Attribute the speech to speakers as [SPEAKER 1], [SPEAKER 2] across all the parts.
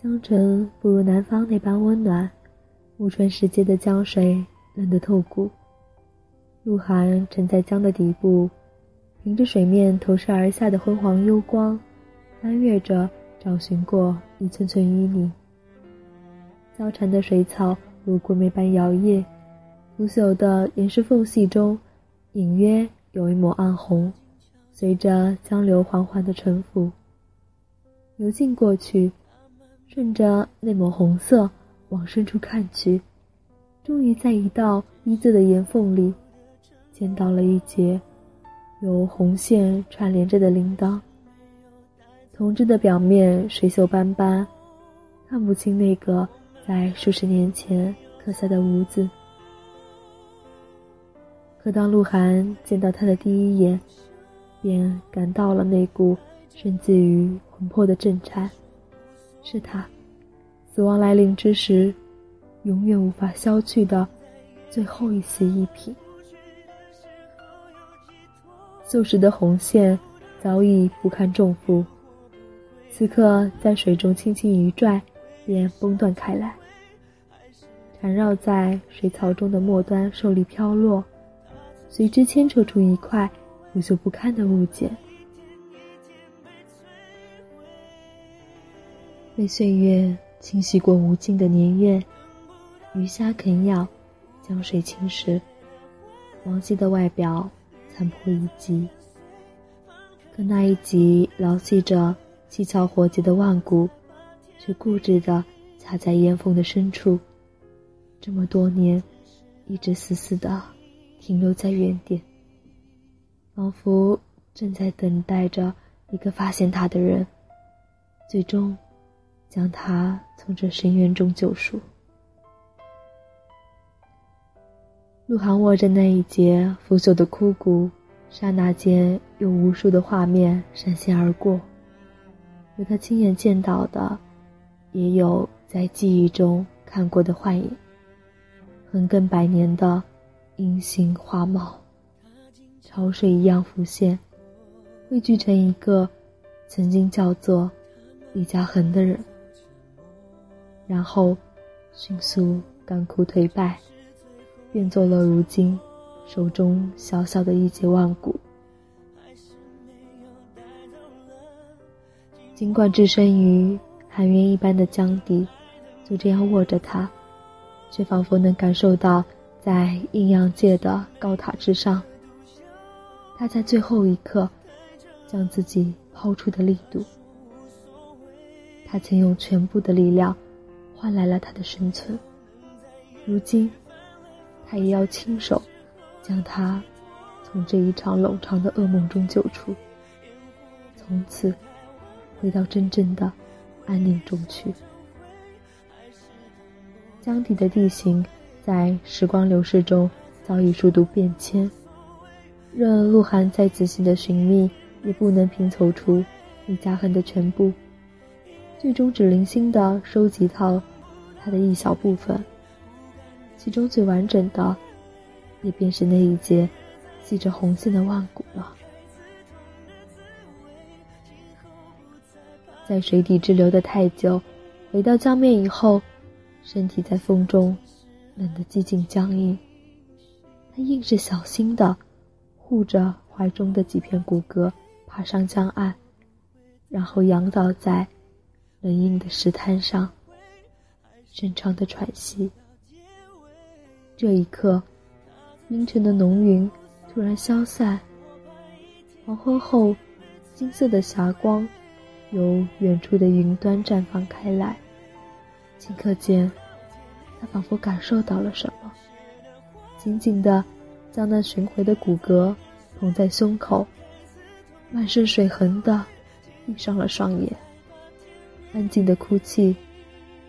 [SPEAKER 1] 江城不如南方那般温暖，暮春时节的江水冷得透骨。鹿晗沉在江的底部，凭着水面投射而下的昏黄幽光，翻阅着找寻过一寸寸淤泥。交缠的水草如桂梅般摇曳，腐朽的岩石缝隙中，隐约有一抹暗红，随着江流缓缓的沉浮。游进过去，顺着那抹红色往深处看去，终于在一道一字的岩缝里，见到了一截由红线串联着的铃铛。铜制的表面水锈斑斑，看不清那个在数十年前刻下的“无”字。可当鹿晗见到他的第一眼，便感到了那股深自于。魂魄的震颤，是他死亡来临之时，永远无法消去的最后一丝一品。锈蚀的红线早已不堪重负，此刻在水中轻轻一拽，便崩断开来，缠绕在水草中的末端受力飘落，随之牵扯出一块腐朽不堪的物件。被岁月清洗过无尽的年月，鱼虾啃咬，江水侵蚀，王羲的外表残破一击。可那一击牢系着七窍活结的万古，却固执的卡在岩缝的深处，这么多年，一直死死的停留在原点，仿佛正在等待着一个发现他的人，最终。将他从这深渊中救赎。鹿晗握着那一截腐朽的枯骨，刹那间有无数的画面闪现而过，有他亲眼见到的，也有在记忆中看过的幻影。横亘百年的阴形花貌，潮水一样浮现，汇聚成一个曾经叫做李嘉恒的人。然后，迅速干枯颓败，变作了如今手中小小的一截万骨。尽管置身于寒渊一般的江底，就这样握着它，却仿佛能感受到在阴阳界的高塔之上，他在最后一刻将自己抛出的力度。他曾用全部的力量。换来了他的生存。如今，他也要亲手将他从这一场冗长的噩梦中救出，从此回到真正的安宁中去。江底的地形在时光流逝中早已数度变迁，任鹿晗再仔细的寻觅，也不能拼凑出李嘉恒的全部。最终只零星的收集到它的一小部分，其中最完整的，也便是那一截系着红线的万古了。在水底滞留的太久，回到江面以后，身体在风中冷得几近僵硬。他硬是小心的护着怀中的几片骨骼，爬上江岸，然后仰倒在。冷硬的石滩上，深长的喘息。这一刻，阴沉的浓云突然消散。黄昏后，金色的霞光由远处的云端绽放开来。顷刻间，他仿佛感受到了什么，紧紧的将那寻回的骨骼捧在胸口，满是水痕的闭上了双眼。安静的哭泣，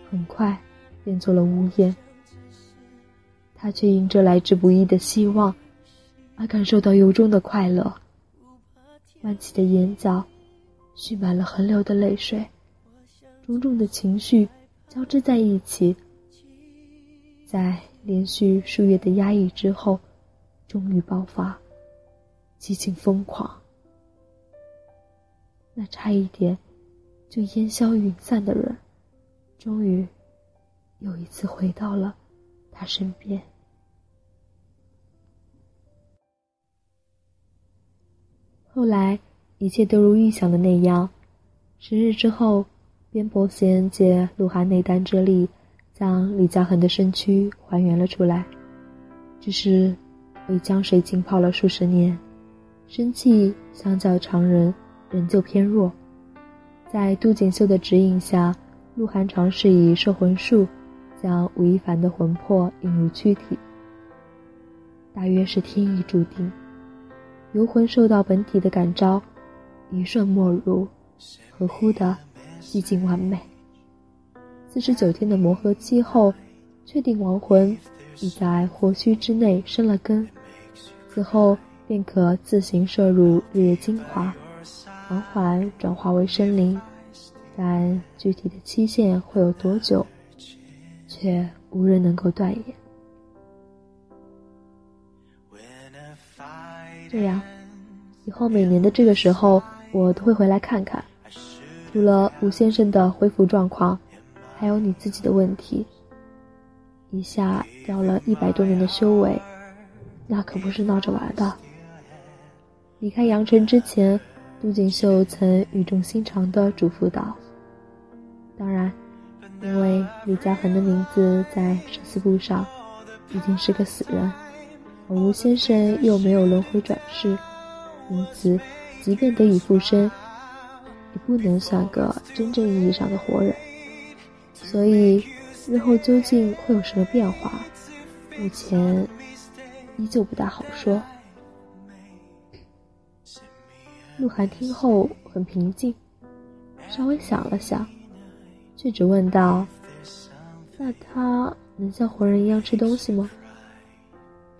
[SPEAKER 1] 很快变作了呜咽。他却因这来之不易的希望，而感受到由衷的快乐。弯起的眼角，蓄满了横流的泪水，种种的情绪交织在一起，在连续数月的压抑之后，终于爆发，激情疯狂。那差一点。就烟消云散的人，终于又一次回到了他身边。后来，一切都如预想的那样。十日之后，边伯贤借鹿晗内丹之力，将李嘉恒的身躯还原了出来。只是，为江水浸泡了数十年，生气相较常人仍旧偏弱。在杜锦绣的指引下，鹿晗尝试以摄魂术，将吴亦凡的魂魄引入躯体。大约是天意注定。游魂受到本体的感召，一瞬没入，合乎的寂静完美。四十九天的磨合期后，确定亡魂已在活躯之内生了根，此后便可自行摄入日月精华，缓缓转化为生灵。但具体的期限会有多久，却无人能够断言。这样，以后每年的这个时候，我都会回来看看。除了吴先生的恢复状况，还有你自己的问题。一下掉了一百多年的修为，那可不是闹着玩的。离开阳城之前，杜锦绣曾语重心长地嘱咐道：“当然，因为李嘉恒的名字在生死簿上，已经是个死人。”而吴先生又没有轮回转世，因此，即便得以复生，也不能算个真正意义上的活人。所以，日后究竟会有什么变化，目前依旧不大好说。鹿晗听后很平静，稍微想了想，却只问道：“那他能像活人一样吃东西吗？”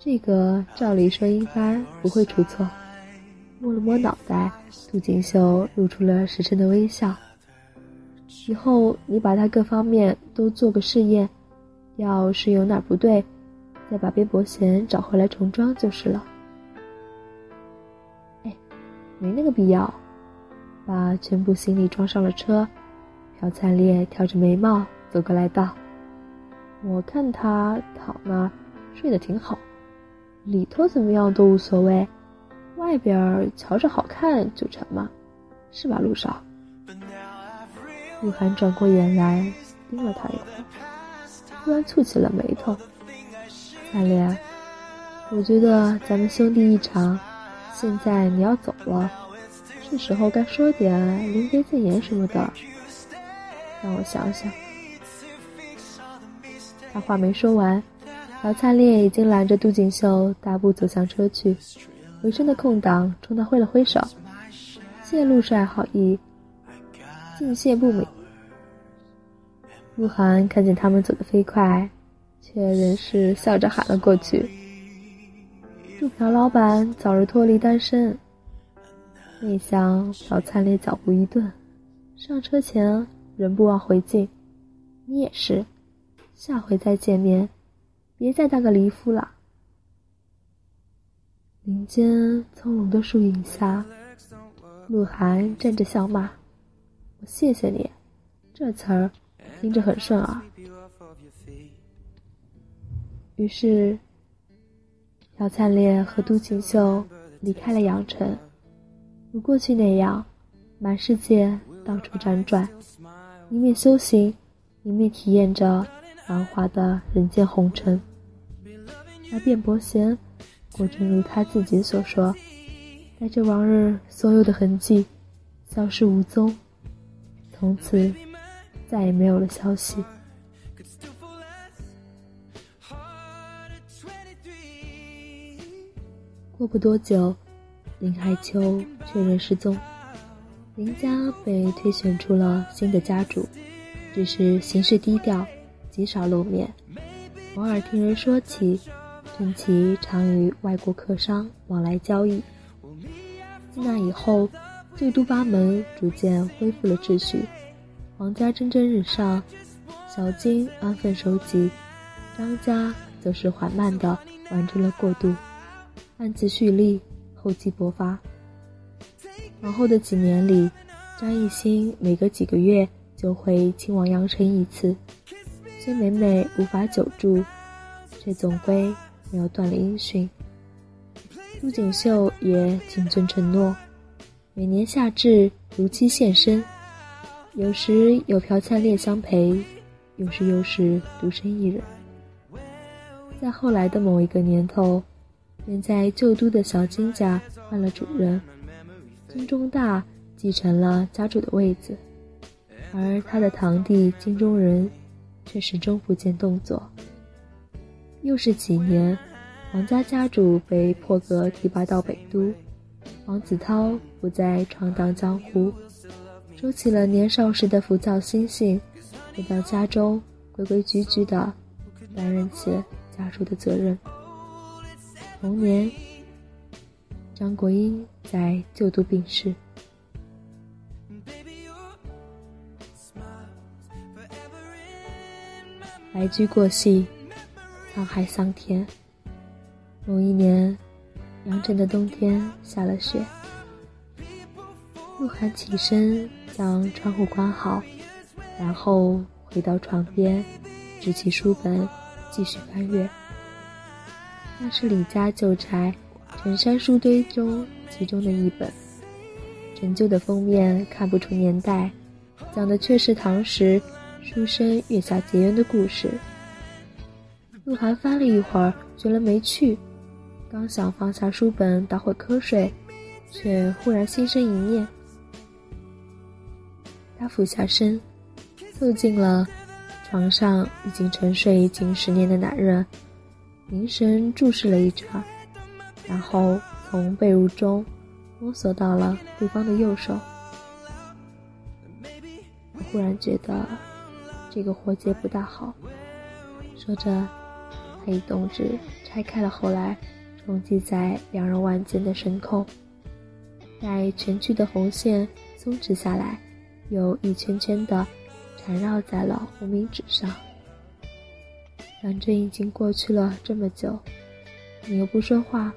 [SPEAKER 1] 这个照理说应该不会出错。摸了摸脑袋，杜锦绣露出了实诚的微笑。以后你把他各方面都做个试验，要是有哪不对，再把边伯贤找回来重装就是了。没那个必要。把全部行李装上了车，朴灿烈挑着眉毛走过来道：“我看他躺那儿睡得挺好。”里头怎么样都无所谓，外边瞧着好看就成嘛，是吧，陆少？鹿晗转过眼来盯了他一会儿，突然蹙起了眉头。灿烈，我觉得咱们兄弟一场，现在你要走了，是时候该说点临别赠言什么的。让我想想。他话没说完。姚灿烈已经拦着杜锦绣大步走向车去，回身的空档冲他挥了挥手：“谢陆帅好意，敬谢不敏。”鹿晗看见他们走得飞快，却仍是笑着喊了过去：“祝朴老板早日脱离单身。”没想姚灿烈脚步一顿，上车前仍不忘回敬：“你也是，下回再见面。”别再当个离夫了。林间葱茏的树影下，鹿晗站着笑骂：“我谢谢你，这词儿听着很顺耳。”于是，姚灿烈和杜锦绣离开了阳城，如过去那样，满世界到处辗转，一面修行，一面体验着繁华的人间红尘。而卞伯贤，果真如他自己所说，带着往日所有的痕迹，消失无踪，从此再也没有了消息。过不多久，林海秋确认失踪，林家被推选出了新的家主，只是行事低调，极少露面，偶尔听人说起。陈奇常与外国客商往来交易。自那以后，旧都八门逐渐恢复了秩序，皇家蒸蒸日上，小金安分守己，张家则是缓慢地完成了过渡，暗自蓄力，厚积薄发。往后的几年里，张艺兴每隔几个月就会亲往阳城一次。虽每每无法久住，却总归没有断了音讯。陆锦绣也谨遵承诺，每年夏至如期现身，有时有朴灿烈相陪，有时又是独身一人。在后来的某一个年头，便在旧都的小金家换了主人，金钟大继承了家主的位子，而他的堂弟金钟仁。却始终不见动作。又是几年，王家家主被破格提拔到北都，王子涛不再闯荡江湖，收起了年少时的浮躁心性，回到家中，规规矩矩的担任起家主的责任。同年，张国英在旧都病逝。白驹过隙，沧海桑田。某一年，阳城的冬天下了雪。鹿晗起身将窗户关好，然后回到床边，执起书本继续翻阅。那是李家旧宅陈山书堆中其中的一本，陈旧的封面看不出年代，讲的却是唐时。书生月下结缘的故事。鹿晗翻了一会儿，觉得没趣，刚想放下书本打会瞌睡，却忽然心生一念。他俯下身，凑近了床上已经沉睡近十年的男人，凝神注视了一圈，然后从被褥中摸索到了对方的右手。我忽然觉得。这个活结不大好。说着，他以动指拆开了后来重系在两人腕间的绳扣，待全剧的红线松弛下来，又一圈圈的缠绕在了无名指上。反正已经过去了这么久，你又不说话，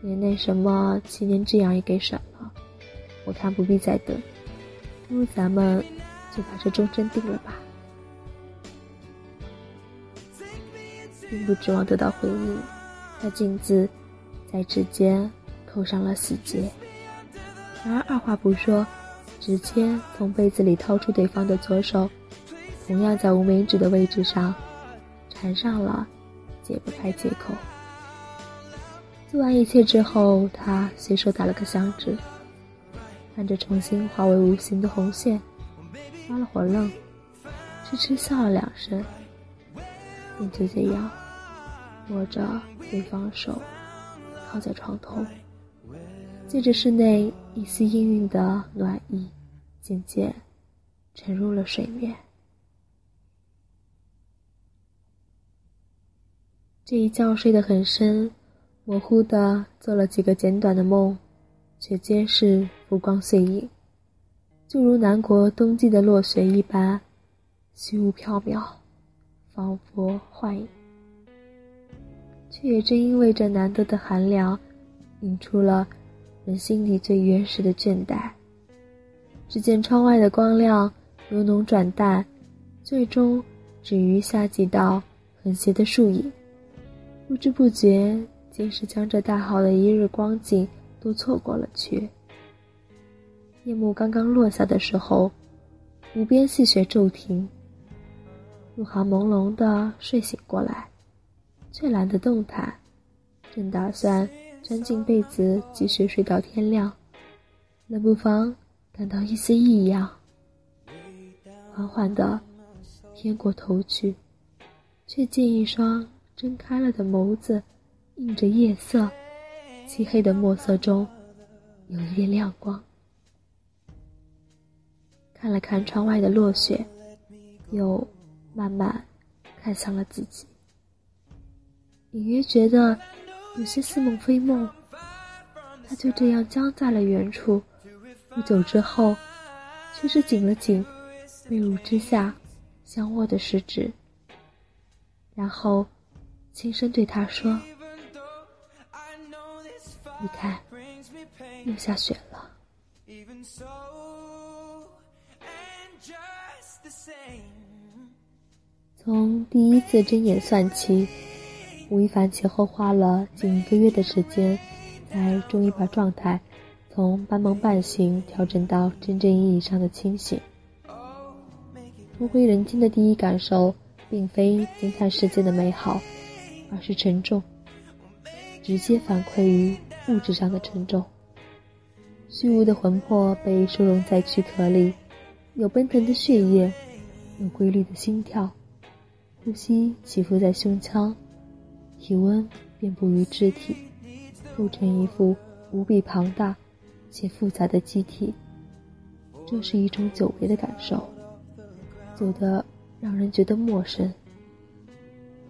[SPEAKER 1] 连那什么七年之痒也给省了。我看不必再等，不如咱们。就把这终身定了吧，并不指望得到回应。他径自在指尖扣上了死结，然而二话不说，直接从被子里掏出对方的左手，同样在无名指的位置上缠上了解不开借口。做完一切之后，他随手打了个响指，看着重新化为无形的红线。发了会愣，痴痴笑了两声，便就这样握着对方手，靠在床头，借着室内一丝氤氲的暖意，渐渐沉入了睡眠。这一觉睡得很深，模糊的做了几个简短的梦，却皆是浮光碎影。就如南国冬季的落雪一般，虚无缥缈，仿佛幻影。却也正因为这难得的寒凉，引出了人心里最原始的倦怠。只见窗外的光亮由浓转淡，最终止于下几道横斜的树影。不知不觉，竟是将这大好的一日光景都错过了去。夜幕刚刚落下的时候，无边细雪骤停。陆晗朦胧的睡醒过来，却懒得动弹，正打算钻进被子继续睡到天亮，冷不防感到一丝异样，缓缓的偏过头去，却见一双睁开了的眸子，映着夜色，漆黑的墨色中有一点亮光。看了看窗外的落雪，又慢慢看向了自己，隐约觉得有些似梦非梦。他就这样僵在了原处，不久之后，却是紧了紧被褥之下相握的食指，然后轻声对他说：“你看，又下雪了。”从第一次睁眼算起，吴亦凡前后花了近一个月的时间，才终于把状态从半梦半醒调整到真正意义上的清醒。重回人间的第一感受，并非惊叹世界的美好，而是沉重，直接反馈于物质上的沉重。虚无的魂魄被收容在躯壳里，有奔腾的血液，有规律的心跳。呼吸起伏在胸腔，体温遍布于肢体，构成一副无比庞大且复杂的机体。这是一种久违的感受，久得让人觉得陌生。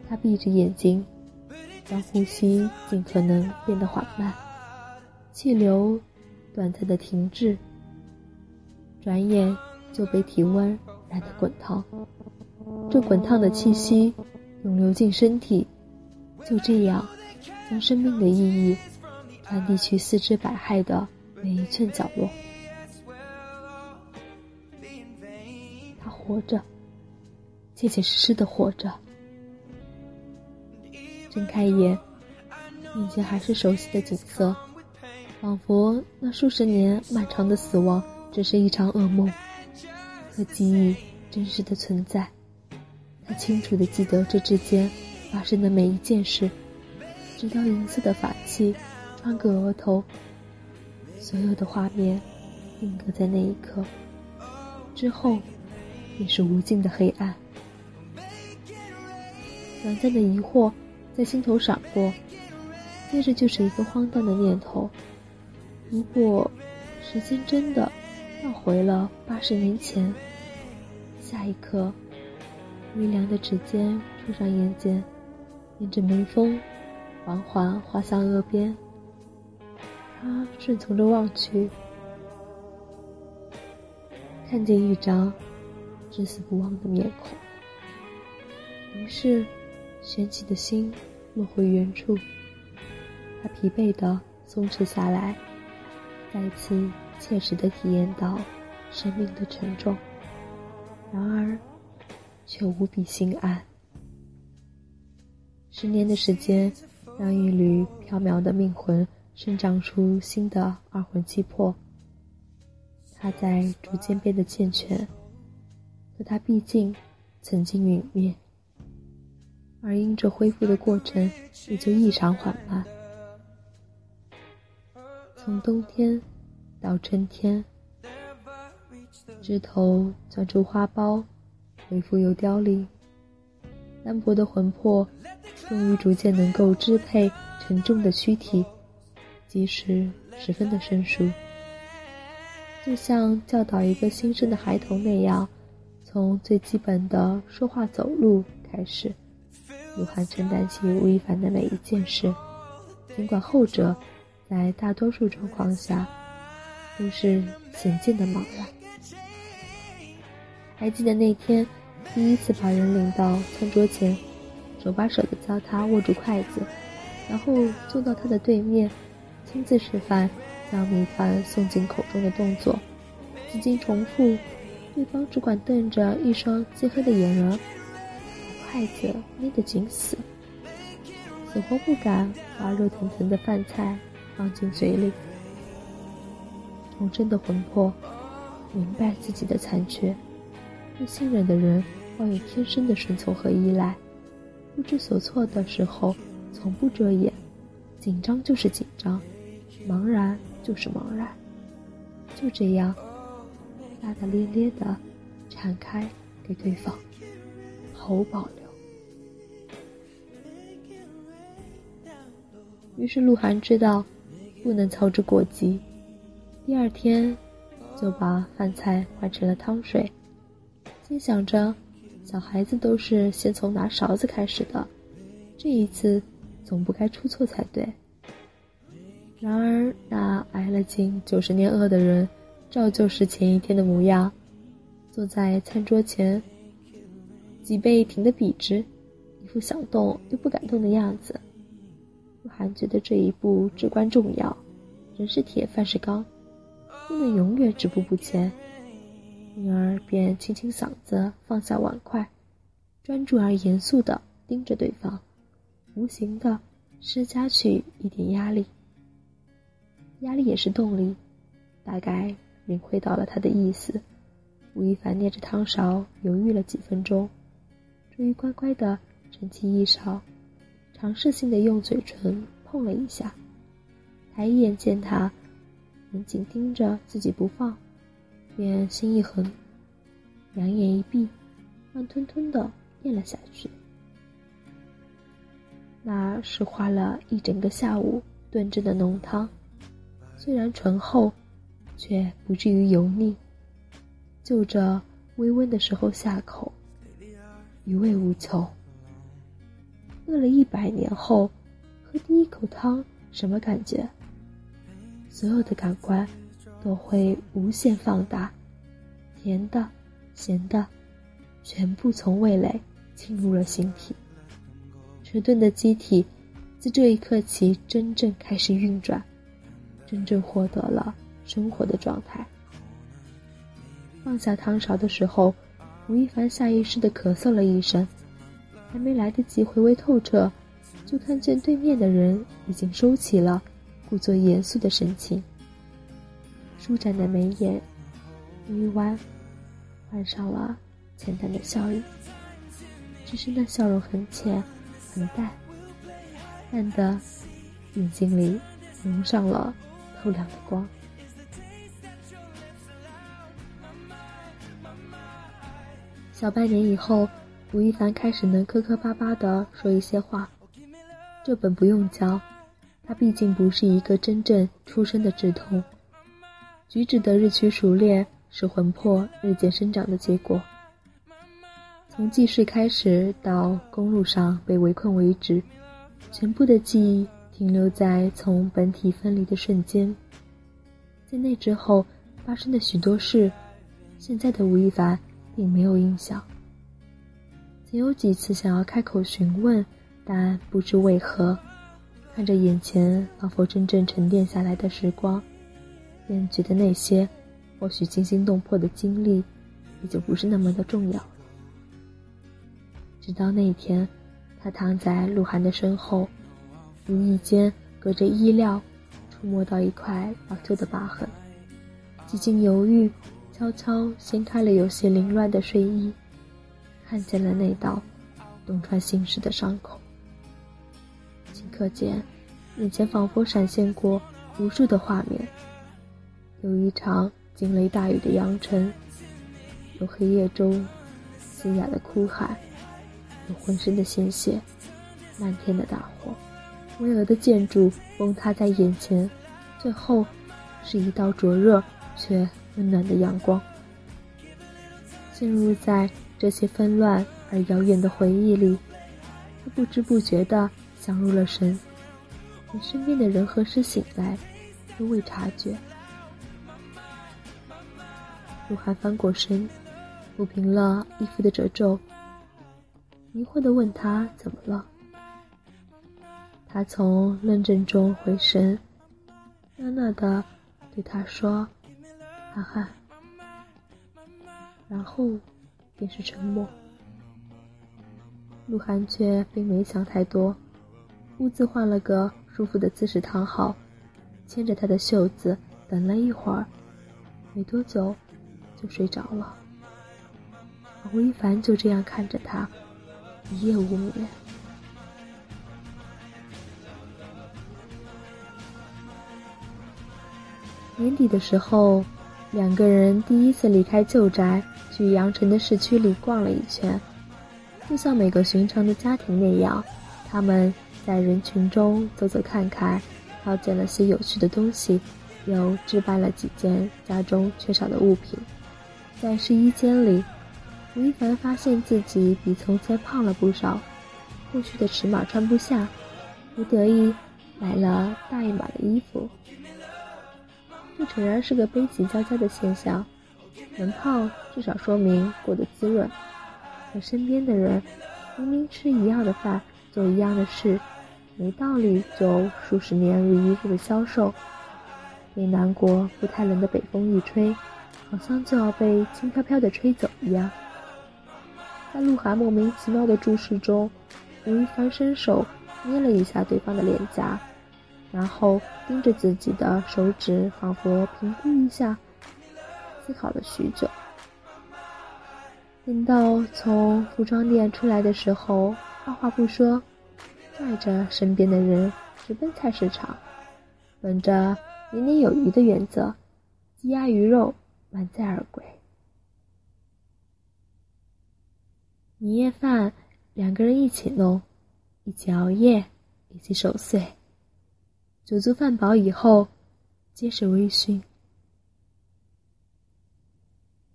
[SPEAKER 1] 他闭着眼睛，让呼吸尽可能变得缓慢，气流短暂的停滞，转眼就被体温染得滚烫。这滚烫的气息涌流进身体，就这样将生命的意义传递去四肢百骸的每一寸角落。他活着，切切实实的活着。睁开眼，面前还是熟悉的景色，仿佛那数十年漫长的死亡只是一场噩梦，和记忆真实的存在。他清楚地记得这之间发生的每一件事，直到银色的法器穿过额头，所有的画面定格在那一刻。之后，便是无尽的黑暗。短暂的疑惑在心头闪过，接着就是一个荒诞的念头：如果时间真的倒回了八十年前，下一刻。微凉的指尖触上眼睑，沿着眉峰缓缓滑向额边。他顺从着望去，看见一张至死不忘的面孔。于是，悬起的心落回原处。他疲惫的松弛下来，再次切实的体验到生命的沉重。然而。却无比心安。十年的时间，让一缕飘渺的命魂生长出新的二魂七魄。它在逐渐变得健全，可它毕竟曾经陨灭，而因这恢复的过程也就异常缓慢。从冬天到春天，枝头钻出花苞。恢复又凋零，单薄的魂魄终于逐渐能够支配沉重的躯体，即使十分的生疏，就像教导一个新生的孩童那样，从最基本的说话走路开始，鹿晗承担起吴亦凡的每一件事，尽管后者在大多数状况下都是显见的茫然。还记得那天。第一次把人领到餐桌前，手把手的教他握住筷子，然后坐到他的对面，亲自示范将米饭送进口中的动作，几经重复，对方只管瞪着一双漆黑的眼儿，筷子捏得紧死，死活不敢把热腾腾的饭菜放进嘴里。童真的魂魄明白自己的残缺，对信任的人。抱有天生的顺从和依赖，不知所措的时候从不遮掩，紧张就是紧张，茫然就是茫然，就这样大大咧咧的敞开给对方，毫无保于是鹿晗知道不能操之过急，第二天就把饭菜换成了汤水，心想着。小孩子都是先从拿勺子开始的，这一次总不该出错才对。然而，那挨了近九十年饿的人，照旧是前一天的模样，坐在餐桌前，脊背挺得笔直，一副想动又不敢动的样子。鹿晗觉得这一步至关重要，人是铁，饭是钢，不能永远止步不前。女儿便清清嗓子，放下碗筷，专注而严肃地盯着对方，无形的施加去一点压力。压力也是动力，大概领会到了他的意思。吴亦凡捏着汤勺，犹豫了几分钟，终于乖乖地盛起一勺，尝试性的用嘴唇碰了一下。抬眼见他紧紧盯着自己不放，便心一横，两眼一闭，慢吞吞地咽了下去。那是花了一整个下午炖制的浓汤，虽然醇厚，却不至于油腻。就着微温的时候下口，余味无穷。饿了一百年后，喝第一口汤，什么感觉？所有的感官都会无限放大，甜的、咸的，全部从味蕾进入了形体。迟钝的机体自这一刻起真正开始运转，真正获得了生活的状态。放下汤勺的时候，吴亦凡下意识地咳嗽了一声，还没来得及回味透彻，就看见对面的人已经收起了故作严肃的神情，舒展的眉眼微弯，换上了浅淡的笑意。只是那笑容很浅，很淡，淡的眼睛里蒙上了透亮的光。小半年以后，吴亦凡开始能磕磕巴巴地说一些话。这本不用教，他毕竟不是一个真正出生的智童。举止的日趋熟练，是魂魄日渐生长的结果。从记事开始到公路上被围困为止，全部的记忆停留在从本体分离的瞬间。在那之后发生的许多事，现在的吴亦凡。并没有印象。曾有几次想要开口询问，但不知为何，看着眼前仿佛真正沉淀下来的时光，便觉得那些或许惊心动魄的经历，也就不是那么的重要了。直到那天，他躺在鹿晗的身后，无意间隔着衣料，触摸到一块老旧的疤痕，几经犹豫。悄悄掀开了有些凌乱的睡衣，看见了那道洞穿心事的伤口。顷刻间，眼前仿佛闪现过无数的画面：有一场惊雷大雨的扬尘，有黑夜中嘶哑的哭喊，有浑身的鲜血，漫天的大火，巍峨的建筑崩塌在眼前，最后是一道灼热却。温暖的阳光，陷入在这些纷乱而遥远的回忆里，他不知不觉地想入了神，连身边的人何时醒来都未察觉。鹿晗翻过身，抚平了衣服的褶皱，迷惑地问他怎么了。他从愣怔中回神，讷讷地对他说。涵涵，然后便是沉默。鹿晗却并没想太多，兀自换了个舒服的姿势躺好，牵着他的袖子，等了一会儿，没多久就睡着了。吴亦凡就这样看着他，一夜无眠。年底的时候。两个人第一次离开旧宅，去阳城的市区里逛了一圈，就像每个寻常的家庭那样，他们在人群中走走看看，挑拣了些有趣的东西，又置办了几件家中缺少的物品。在试衣间里，吴亦凡发现自己比从前胖了不少，过去的尺码穿不下，不得已买了大一码的衣服。这诚然是个悲喜交加的现象，能胖至少说明过得滋润，可身边的人明明吃一样的饭，做一样的事，没道理就数十年如一日的消瘦。被南国不太冷的北风一吹，好像就要被轻飘飘的吹走一样。在鹿晗莫名其妙的注视中，吴亦凡伸手捏了一下对方的脸颊，然后盯着自己的手指，仿佛评估一下，思考了许久。等到从服装店出来的时候，二话不说，拽着身边的人直奔菜市场，本着年年有余的原则，鸡鸭鱼肉满载而归。年夜饭两个人一起弄，一起熬夜，一起守岁。酒足饭饱以后，皆是微醺。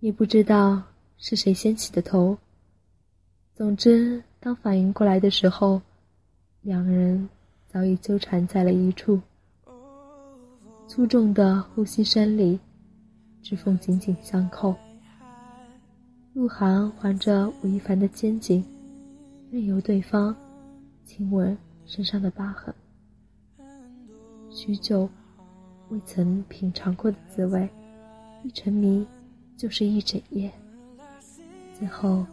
[SPEAKER 1] 也不知道是谁先起的头。总之，当反应过来的时候，两人早已纠缠在了一处。粗重的呼吸声里，指缝紧紧相扣。鹿晗环着吴亦凡的肩颈，任由对方亲吻身上的疤痕。许久未曾品尝过的滋味，一沉迷就是一整夜。最后，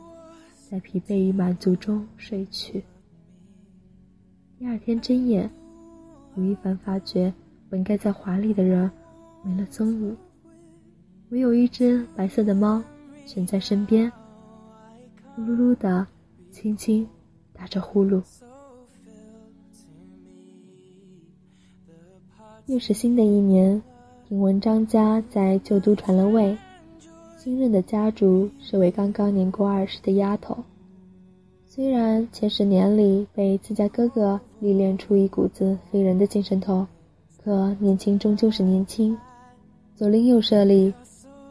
[SPEAKER 1] 在疲惫与满足中睡去。第二天睁眼，吴亦凡发觉本该在华丽的人没了踪影，唯有一只白色的猫。蜷在身边，噜噜噜的，轻轻打着呼噜。又是新的一年，听闻张家在旧都传了位，新任的家主是位刚刚年过二十的丫头。虽然前十年里被自家哥哥历练出一股子非人的精神头，可年轻终究是年轻。左邻右舍里，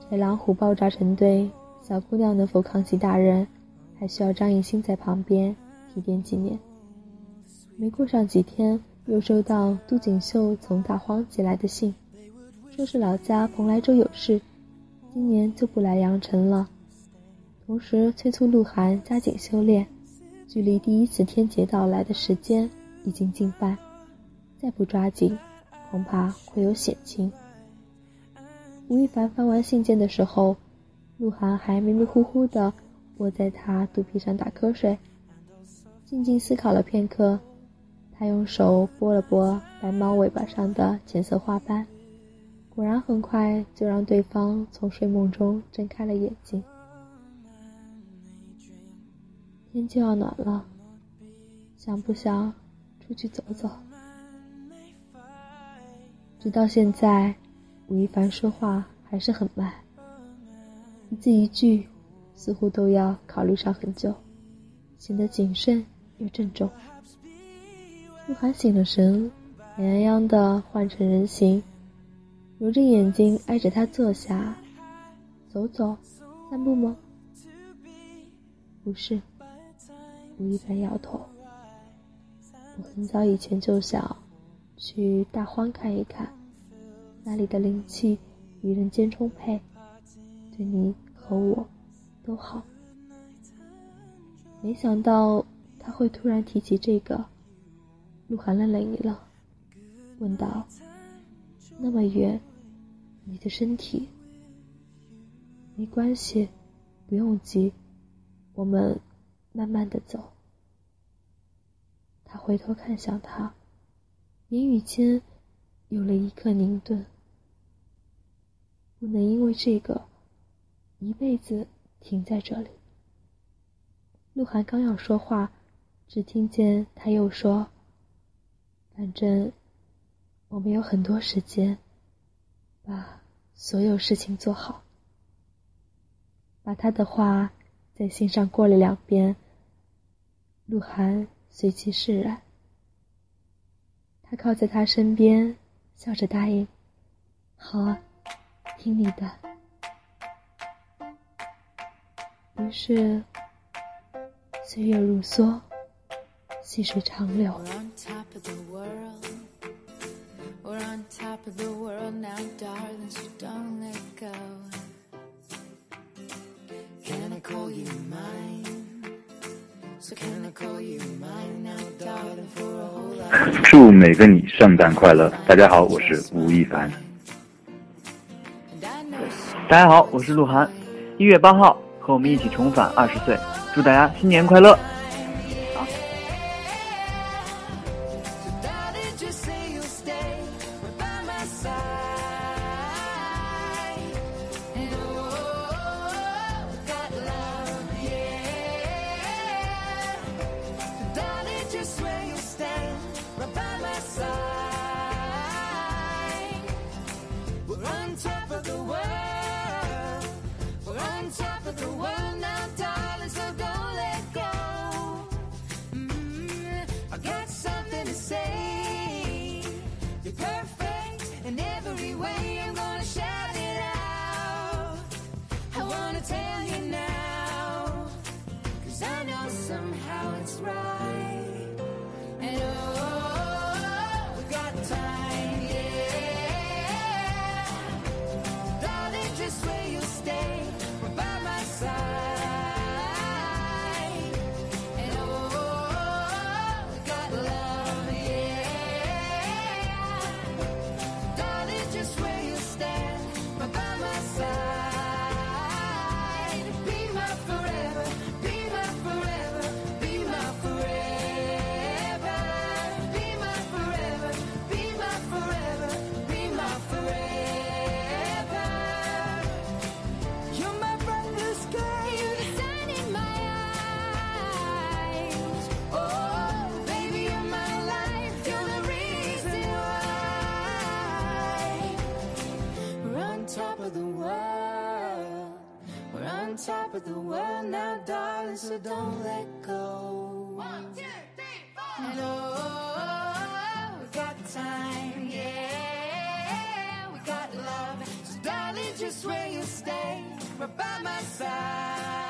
[SPEAKER 1] 豺狼虎豹扎成堆。小姑娘能否扛起大人，还需要张艺兴在旁边提点几年。没过上几天，又收到都锦绣从大荒寄来的信，说是老家蓬莱州有事，今年就不来阳城了。同时催促鹿晗加紧修炼，距离第一次天劫到来的时间已经近半，再不抓紧，恐怕会有险情。吴亦凡翻完信件的时候。鹿晗还迷迷糊糊的窝在他肚皮上打瞌睡，静静思考了片刻，他用手拨了拨白猫尾巴上的浅色花斑，果然很快就让对方从睡梦中睁开了眼睛。天就要暖了，想不想出去走走？直到现在，吴亦凡说话还是很慢。一字一句，似乎都要考虑上很久，显得谨慎又郑重。鹿晗醒了神，懒洋洋的换成人形，揉着眼睛挨着他坐下。走走，散步吗？不是。吴亦凡摇头。我很早以前就想去大荒看一看，那里的灵气与人间充沛。对你和我都好，没想到他会突然提起这个。鹿晗愣了一愣，问道：“那么远，你的身体？没关系，不用急，我们慢慢的走。”他回头看向他，言语间有了一刻凝顿。不能因为这个。一辈子停在这里。鹿晗刚要说话，只听见他又说：“反正我们有很多时间，把所有事情做好。”把他的话在心上过了两遍，鹿晗随即释然。他靠在他身边，笑着答应：“好啊，听你的。”于是，岁月如梭，细水长流。
[SPEAKER 2] 祝每个你圣诞快乐！大家好，我是吴亦凡。大家好，我是鹿晗。一月八号，和我们一起重返二十岁，祝大家新年快乐
[SPEAKER 3] ！top of the world now, darling, so don't let go. One, two, three, four. And oh, we got time, yeah, we got love. So darling, just where you stay, right by my side.